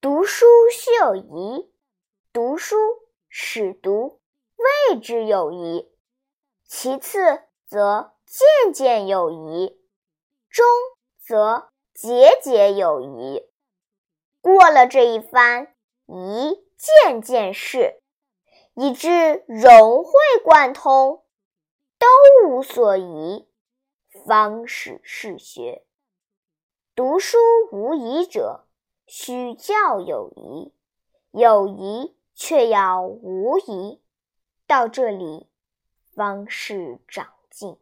读书须有疑，读书始读谓之有疑。其次则渐渐有疑，中则节节有疑。过了这一番疑件件事，以致融会贯通，都无所疑，方始是学。读书无疑者，须教有疑；有疑却要无疑。到这里，方是长进。